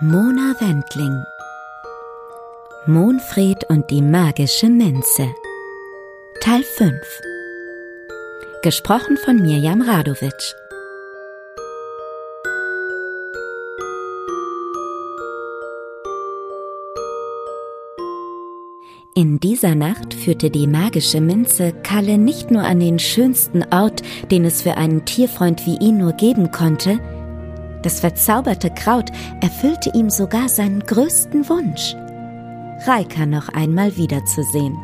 Mona Wendling. Monfried und die magische Minze. Teil 5 Gesprochen von Mirjam Radowitsch In dieser Nacht führte die magische Minze Kalle nicht nur an den schönsten Ort, den es für einen Tierfreund wie ihn nur geben konnte, das verzauberte Kraut erfüllte ihm sogar seinen größten Wunsch. Reika noch einmal wiederzusehen.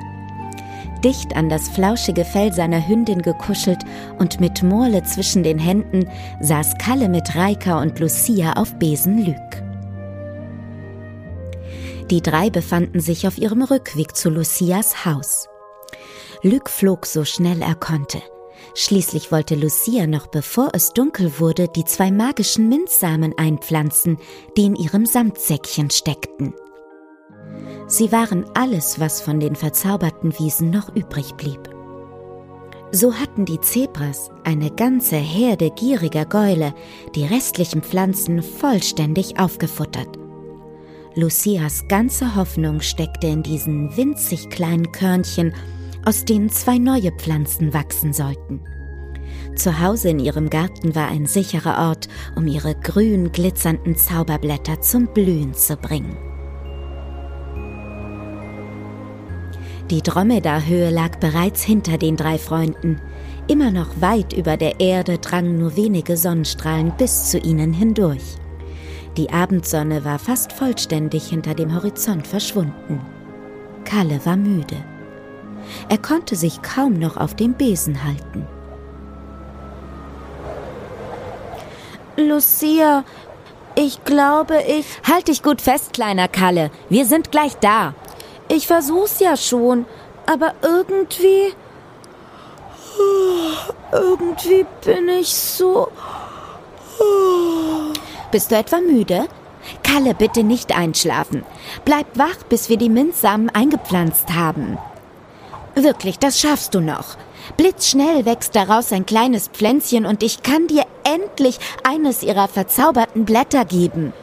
Dicht an das flauschige Fell seiner Hündin gekuschelt und mit Morle zwischen den Händen saß Kalle mit Reika und Lucia auf Besenlüg. Die drei befanden sich auf ihrem Rückweg zu Lucias Haus. Lüg flog so schnell er konnte. Schließlich wollte Lucia noch bevor es dunkel wurde die zwei magischen Minzsamen einpflanzen, die in ihrem Samtsäckchen steckten. Sie waren alles, was von den verzauberten Wiesen noch übrig blieb. So hatten die Zebras, eine ganze Herde gieriger Gäule, die restlichen Pflanzen vollständig aufgefuttert. Lucias ganze Hoffnung steckte in diesen winzig kleinen Körnchen aus denen zwei neue Pflanzen wachsen sollten. Zu Hause in ihrem Garten war ein sicherer Ort, um ihre grün glitzernden Zauberblätter zum Blühen zu bringen. Die Dromedarhöhe lag bereits hinter den drei Freunden. Immer noch weit über der Erde drangen nur wenige Sonnenstrahlen bis zu ihnen hindurch. Die Abendsonne war fast vollständig hinter dem Horizont verschwunden. Kalle war müde. Er konnte sich kaum noch auf dem Besen halten. Lucia, ich glaube, ich. Halt dich gut fest, kleiner Kalle. Wir sind gleich da. Ich versuch's ja schon, aber irgendwie. Irgendwie bin ich so. Bist du etwa müde? Kalle, bitte nicht einschlafen. Bleib wach, bis wir die Minzsamen eingepflanzt haben. Wirklich, das schaffst du noch. Blitzschnell wächst daraus ein kleines Pflänzchen und ich kann dir endlich eines ihrer verzauberten Blätter geben.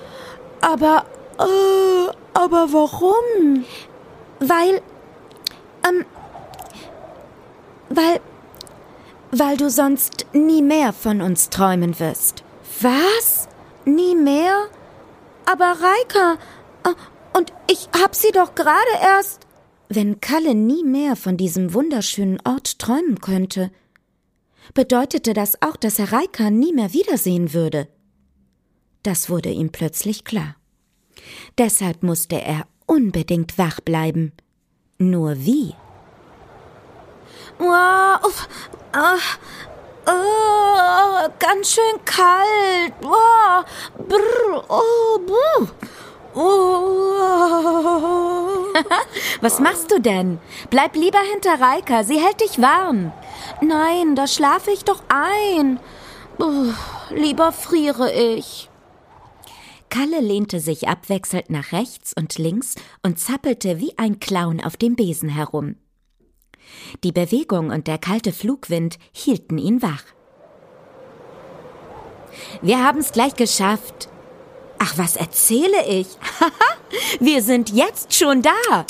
Aber, äh, aber warum? Weil, ähm, weil, weil du sonst nie mehr von uns träumen wirst. Was? Nie mehr? Aber Reika, äh, und ich hab sie doch gerade erst. Wenn Kalle nie mehr von diesem wunderschönen Ort träumen könnte, bedeutete das auch, dass er Reika nie mehr wiedersehen würde. Das wurde ihm plötzlich klar. Deshalb musste er unbedingt wach bleiben. Nur wie? Wow, uh, uh, ganz schön kalt. Wow, brr, oh, brr. Oh. Was machst du denn? Bleib lieber hinter Reika, sie hält dich warm. Nein, da schlafe ich doch ein. Oh, lieber friere ich. Kalle lehnte sich abwechselnd nach rechts und links und zappelte wie ein Clown auf dem Besen herum. Die Bewegung und der kalte Flugwind hielten ihn wach. Wir haben's gleich geschafft, Ach, was erzähle ich? Wir sind jetzt schon da.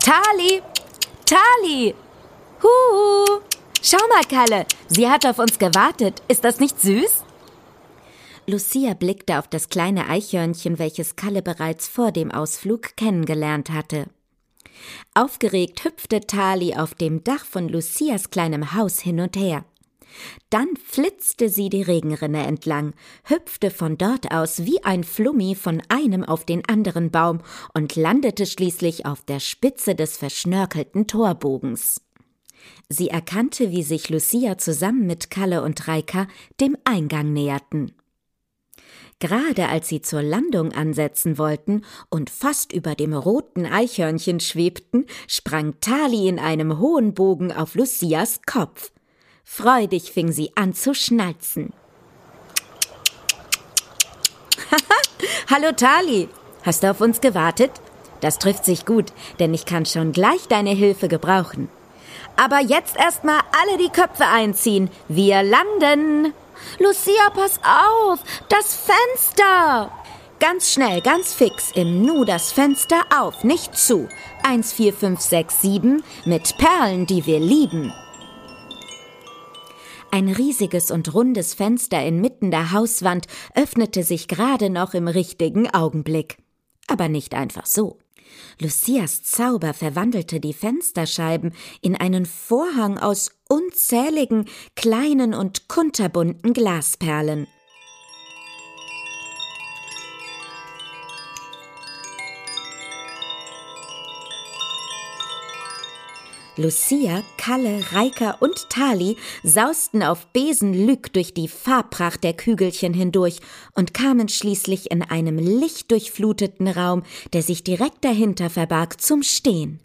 Tali! Tali! Huhu! Schau mal, Kalle, sie hat auf uns gewartet. Ist das nicht süß? Lucia blickte auf das kleine Eichhörnchen, welches Kalle bereits vor dem Ausflug kennengelernt hatte. Aufgeregt hüpfte Tali auf dem Dach von Lucias kleinem Haus hin und her. Dann flitzte sie die Regenrinne entlang, hüpfte von dort aus wie ein Flummi von einem auf den anderen Baum und landete schließlich auf der Spitze des verschnörkelten Torbogens. Sie erkannte, wie sich Lucia zusammen mit Kalle und Reika dem Eingang näherten. Gerade als sie zur Landung ansetzen wollten und fast über dem roten Eichhörnchen schwebten, sprang Tali in einem hohen Bogen auf Lucias Kopf. Freudig fing sie an zu schnalzen. Hallo Tali, hast du auf uns gewartet? Das trifft sich gut, denn ich kann schon gleich deine Hilfe gebrauchen. Aber jetzt erstmal alle die Köpfe einziehen. Wir landen. Lucia, pass auf! Das Fenster! Ganz schnell, ganz fix, im Nu das Fenster auf, nicht zu. Eins, vier, fünf, sechs, sieben, mit Perlen, die wir lieben. Ein riesiges und rundes Fenster inmitten der Hauswand öffnete sich gerade noch im richtigen Augenblick. Aber nicht einfach so. Lucias Zauber verwandelte die Fensterscheiben in einen Vorhang aus unzähligen kleinen und kunterbunten Glasperlen. Lucia, Kalle, Reika und Tali sausten auf Besenlück durch die Farbpracht der Kügelchen hindurch und kamen schließlich in einem lichtdurchfluteten Raum, der sich direkt dahinter verbarg, zum Stehen.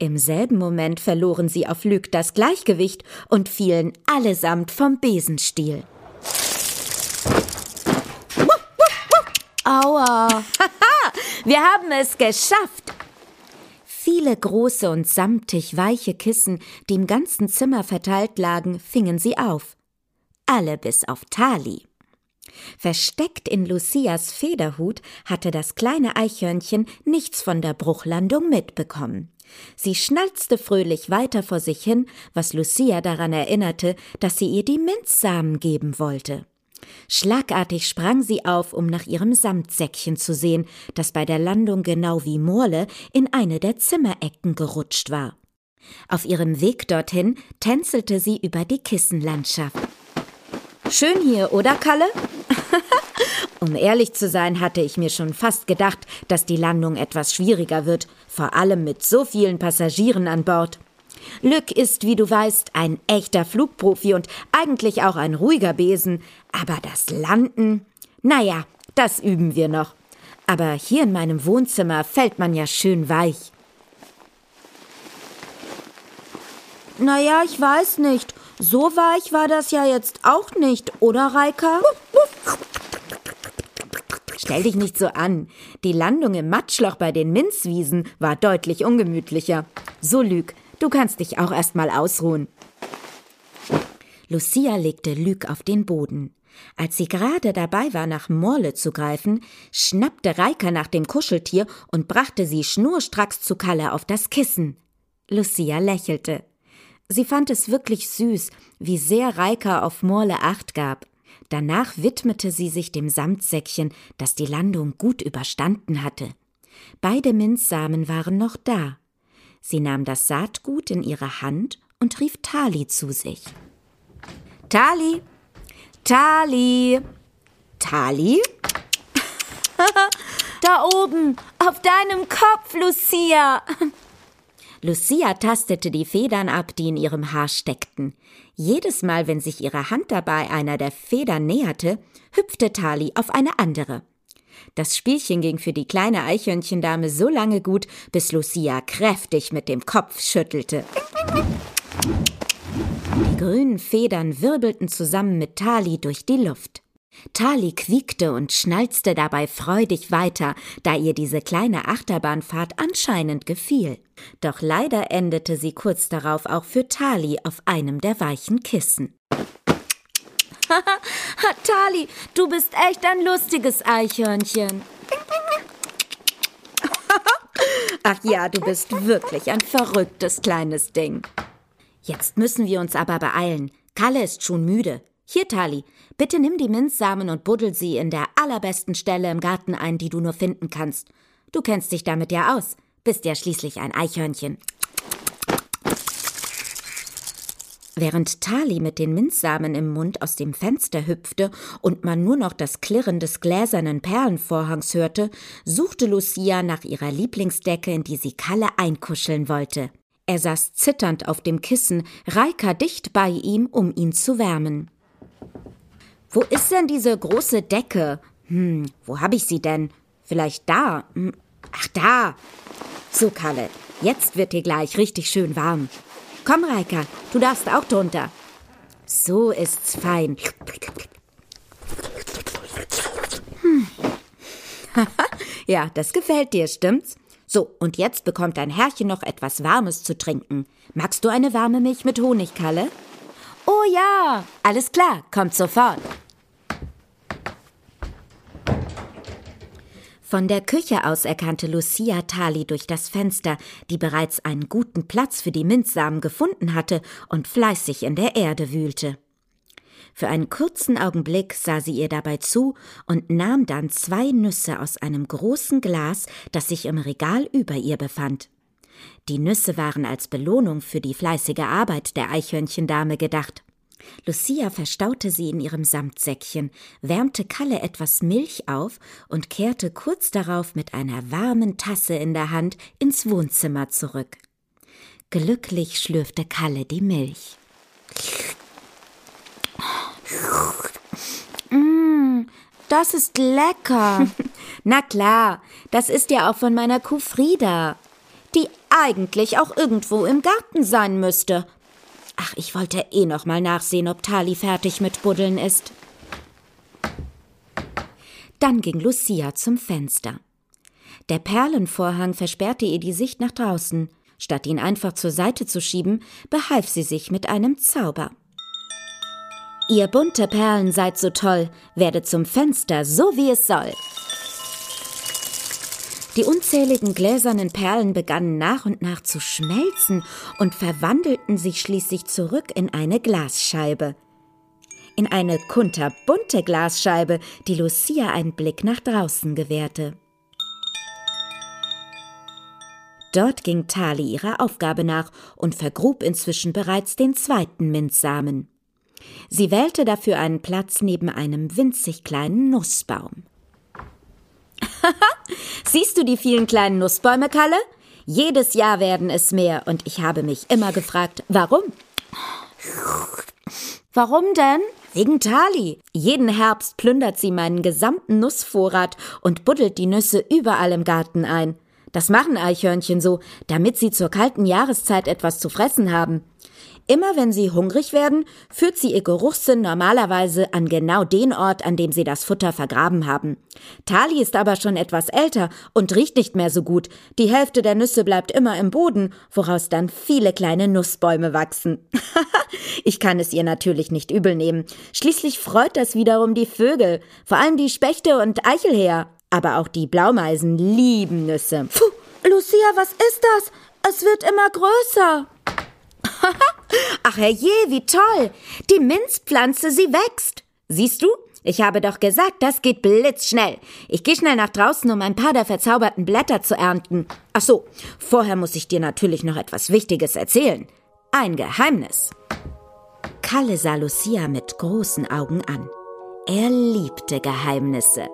Im selben Moment verloren sie auf Lück das Gleichgewicht und fielen allesamt vom Besenstiel. Aua! Wir haben es geschafft! Viele große und samtig weiche Kissen, die im ganzen Zimmer verteilt lagen, fingen sie auf. Alle bis auf Tali. Versteckt in Lucias Federhut hatte das kleine Eichhörnchen nichts von der Bruchlandung mitbekommen. Sie schnalzte fröhlich weiter vor sich hin, was Lucia daran erinnerte, dass sie ihr die Minzsamen geben wollte. Schlagartig sprang sie auf, um nach ihrem Samtsäckchen zu sehen, das bei der Landung genau wie Morle in eine der Zimmerecken gerutscht war. Auf ihrem Weg dorthin tänzelte sie über die Kissenlandschaft. Schön hier, oder Kalle? um ehrlich zu sein, hatte ich mir schon fast gedacht, dass die Landung etwas schwieriger wird, vor allem mit so vielen Passagieren an Bord. Lück ist, wie du weißt, ein echter Flugprofi und eigentlich auch ein ruhiger Besen, aber das Landen, naja, das üben wir noch. Aber hier in meinem Wohnzimmer fällt man ja schön weich. Naja, ich weiß nicht. So weich war das ja jetzt auch nicht, oder Reika? Stell dich nicht so an. Die Landung im Matschloch bei den Minzwiesen war deutlich ungemütlicher. So Lüg, Du kannst dich auch erst mal ausruhen. Lucia legte Lüg auf den Boden. Als sie gerade dabei war, nach Morle zu greifen, schnappte Reika nach dem Kuscheltier und brachte sie schnurstracks zu Kalle auf das Kissen. Lucia lächelte. Sie fand es wirklich süß, wie sehr Reika auf Morle Acht gab. Danach widmete sie sich dem Samtsäckchen, das die Landung gut überstanden hatte. Beide Minzsamen waren noch da. Sie nahm das Saatgut in ihre Hand und rief Tali zu sich. Tali! Tali! Tali? da oben, auf deinem Kopf, Lucia! Lucia tastete die Federn ab, die in ihrem Haar steckten. Jedes Mal, wenn sich ihre Hand dabei einer der Federn näherte, hüpfte Tali auf eine andere. Das Spielchen ging für die kleine Eichhörnchendame so lange gut, bis Lucia kräftig mit dem Kopf schüttelte. Die grünen Federn wirbelten zusammen mit Tali durch die Luft. Tali quiekte und schnalzte dabei freudig weiter, da ihr diese kleine Achterbahnfahrt anscheinend gefiel. Doch leider endete sie kurz darauf auch für Tali auf einem der weichen Kissen. Tali, du bist echt ein lustiges Eichhörnchen. Ach ja, du bist wirklich ein verrücktes kleines Ding. Jetzt müssen wir uns aber beeilen. Kalle ist schon müde. Hier, Tali, bitte nimm die Minzsamen und buddel sie in der allerbesten Stelle im Garten ein, die du nur finden kannst. Du kennst dich damit ja aus, bist ja schließlich ein Eichhörnchen. Während Tali mit den Minzsamen im Mund aus dem Fenster hüpfte und man nur noch das Klirren des gläsernen Perlenvorhangs hörte, suchte Lucia nach ihrer Lieblingsdecke, in die sie Kalle einkuscheln wollte. Er saß zitternd auf dem Kissen, Reika dicht bei ihm, um ihn zu wärmen. Wo ist denn diese große Decke? Hm, wo hab ich sie denn? Vielleicht da? Hm. Ach, da. So, Kalle, jetzt wird dir gleich richtig schön warm. Komm, Reika, du darfst auch drunter. So ist's fein. Hm. ja, das gefällt dir, stimmt's? So, und jetzt bekommt dein Herrchen noch etwas Warmes zu trinken. Magst du eine warme Milch mit Honig, Kalle? Oh ja, alles klar, kommt sofort. Von der Küche aus erkannte Lucia Tali durch das Fenster, die bereits einen guten Platz für die Minzsamen gefunden hatte und fleißig in der Erde wühlte. Für einen kurzen Augenblick sah sie ihr dabei zu und nahm dann zwei Nüsse aus einem großen Glas, das sich im Regal über ihr befand. Die Nüsse waren als Belohnung für die fleißige Arbeit der Eichhörnchendame gedacht. Lucia verstaute sie in ihrem Samtsäckchen, wärmte Kalle etwas Milch auf und kehrte kurz darauf mit einer warmen Tasse in der Hand ins Wohnzimmer zurück. Glücklich schlürfte Kalle die Milch. Mmh, das ist lecker. Na klar, das ist ja auch von meiner Kuh Frieda, die eigentlich auch irgendwo im Garten sein müsste, Ach, ich wollte eh noch mal nachsehen, ob Tali fertig mit Buddeln ist. Dann ging Lucia zum Fenster. Der Perlenvorhang versperrte ihr die Sicht nach draußen. Statt ihn einfach zur Seite zu schieben, behalf sie sich mit einem Zauber. Ihr bunte Perlen seid so toll, werdet zum Fenster, so wie es soll. Die unzähligen gläsernen Perlen begannen nach und nach zu schmelzen und verwandelten sich schließlich zurück in eine Glasscheibe. In eine kunterbunte Glasscheibe, die Lucia einen Blick nach draußen gewährte. Dort ging Tali ihrer Aufgabe nach und vergrub inzwischen bereits den zweiten Minzsamen. Sie wählte dafür einen Platz neben einem winzig kleinen Nussbaum. Siehst du die vielen kleinen Nussbäume, Kalle? Jedes Jahr werden es mehr und ich habe mich immer gefragt, warum? Warum denn? Wegen Tali. Jeden Herbst plündert sie meinen gesamten Nussvorrat und buddelt die Nüsse überall im Garten ein. Das machen Eichhörnchen so, damit sie zur kalten Jahreszeit etwas zu fressen haben. Immer wenn sie hungrig werden, führt sie ihr Geruchssinn normalerweise an genau den Ort, an dem sie das Futter vergraben haben. Tali ist aber schon etwas älter und riecht nicht mehr so gut. Die Hälfte der Nüsse bleibt immer im Boden, woraus dann viele kleine Nussbäume wachsen. ich kann es ihr natürlich nicht übel nehmen. Schließlich freut das wiederum die Vögel, vor allem die Spechte und Eichelhäher. Aber auch die Blaumeisen lieben Nüsse. Puh, Lucia, was ist das? Es wird immer größer. Herrje, wie toll! Die Minzpflanze, sie wächst. Siehst du? Ich habe doch gesagt, das geht blitzschnell. Ich gehe schnell nach draußen, um ein paar der verzauberten Blätter zu ernten. Ach so, vorher muss ich dir natürlich noch etwas Wichtiges erzählen. Ein Geheimnis. Kalle sah Lucia mit großen Augen an. Er liebte Geheimnisse.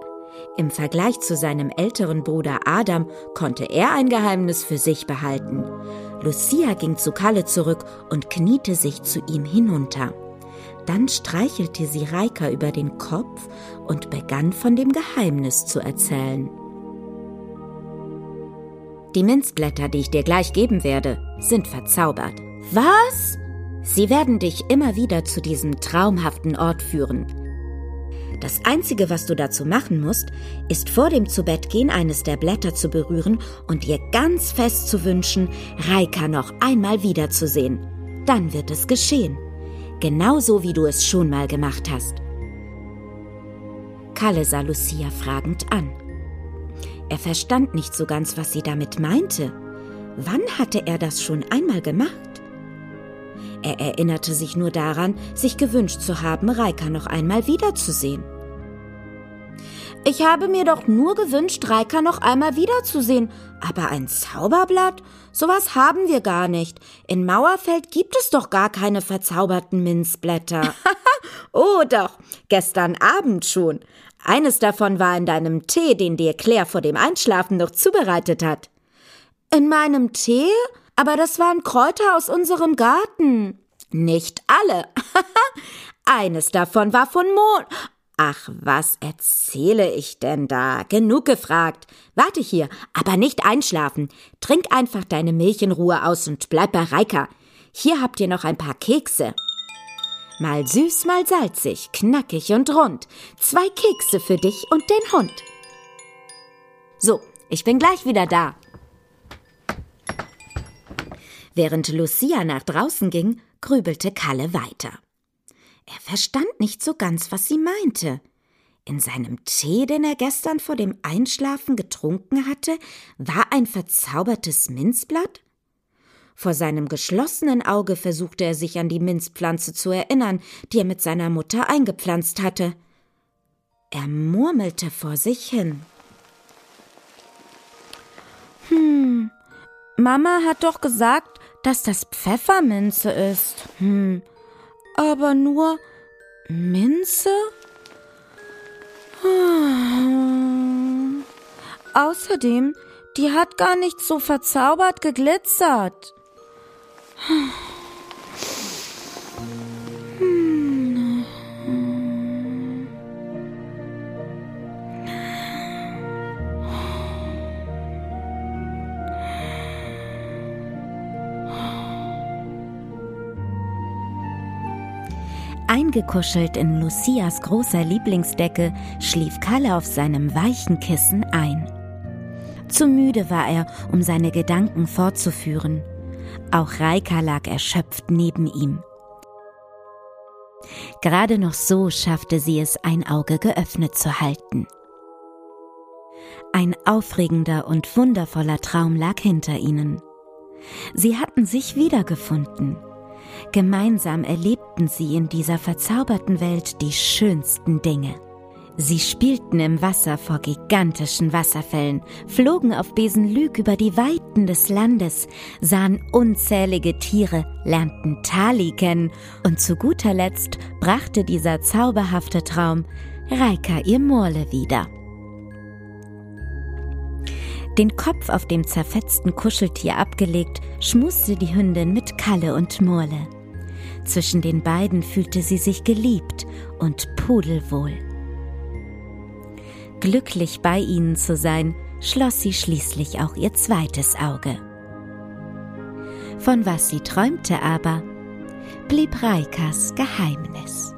Im Vergleich zu seinem älteren Bruder Adam konnte er ein Geheimnis für sich behalten. Lucia ging zu Kalle zurück und kniete sich zu ihm hinunter. Dann streichelte sie Reika über den Kopf und begann von dem Geheimnis zu erzählen. Die Minzblätter, die ich dir gleich geben werde, sind verzaubert. Was? Sie werden dich immer wieder zu diesem traumhaften Ort führen. Das Einzige, was du dazu machen musst, ist vor dem Zubettgehen eines der Blätter zu berühren und dir ganz fest zu wünschen, Reika noch einmal wiederzusehen. Dann wird es geschehen. Genauso wie du es schon mal gemacht hast. Kalle sah Lucia fragend an. Er verstand nicht so ganz, was sie damit meinte. Wann hatte er das schon einmal gemacht? Er erinnerte sich nur daran, sich gewünscht zu haben, Reika noch einmal wiederzusehen. Ich habe mir doch nur gewünscht, Reika noch einmal wiederzusehen. Aber ein Zauberblatt? Sowas haben wir gar nicht. In Mauerfeld gibt es doch gar keine verzauberten Minzblätter. oh doch, gestern Abend schon. Eines davon war in deinem Tee, den dir Claire vor dem Einschlafen noch zubereitet hat. In meinem Tee? Aber das waren Kräuter aus unserem Garten. Nicht alle. Eines davon war von Mond. Ach, was erzähle ich denn da? Genug gefragt. Warte hier, aber nicht einschlafen. Trink einfach deine Milch in Ruhe aus und bleib bei Reika. Hier habt ihr noch ein paar Kekse. Mal süß, mal salzig, knackig und rund. Zwei Kekse für dich und den Hund. So, ich bin gleich wieder da. Während Lucia nach draußen ging, grübelte Kalle weiter. Er verstand nicht so ganz, was sie meinte. In seinem Tee, den er gestern vor dem Einschlafen getrunken hatte, war ein verzaubertes Minzblatt? Vor seinem geschlossenen Auge versuchte er sich an die Minzpflanze zu erinnern, die er mit seiner Mutter eingepflanzt hatte. Er murmelte vor sich hin. Hm, Mama hat doch gesagt, dass das Pfefferminze ist. Hm, aber nur Minze? Hm. Außerdem, die hat gar nicht so verzaubert geglitzert. Hm. Eingekuschelt in Lucias großer Lieblingsdecke schlief Kalle auf seinem weichen Kissen ein. Zu müde war er, um seine Gedanken fortzuführen. Auch Reika lag erschöpft neben ihm. Gerade noch so schaffte sie es, ein Auge geöffnet zu halten. Ein aufregender und wundervoller Traum lag hinter ihnen. Sie hatten sich wiedergefunden. Gemeinsam erlebten sie in dieser verzauberten Welt die schönsten Dinge. Sie spielten im Wasser vor gigantischen Wasserfällen, flogen auf Besenlüg über die Weiten des Landes, sahen unzählige Tiere, lernten Tali kennen und zu guter Letzt brachte dieser zauberhafte Traum Reika ihr Morle wieder. Den Kopf auf dem zerfetzten Kuscheltier abgelegt, schmuste die Hündin mit Kalle und Murle. Zwischen den beiden fühlte sie sich geliebt und pudelwohl. Glücklich bei ihnen zu sein, schloss sie schließlich auch ihr zweites Auge. Von was sie träumte aber, blieb Reikas Geheimnis.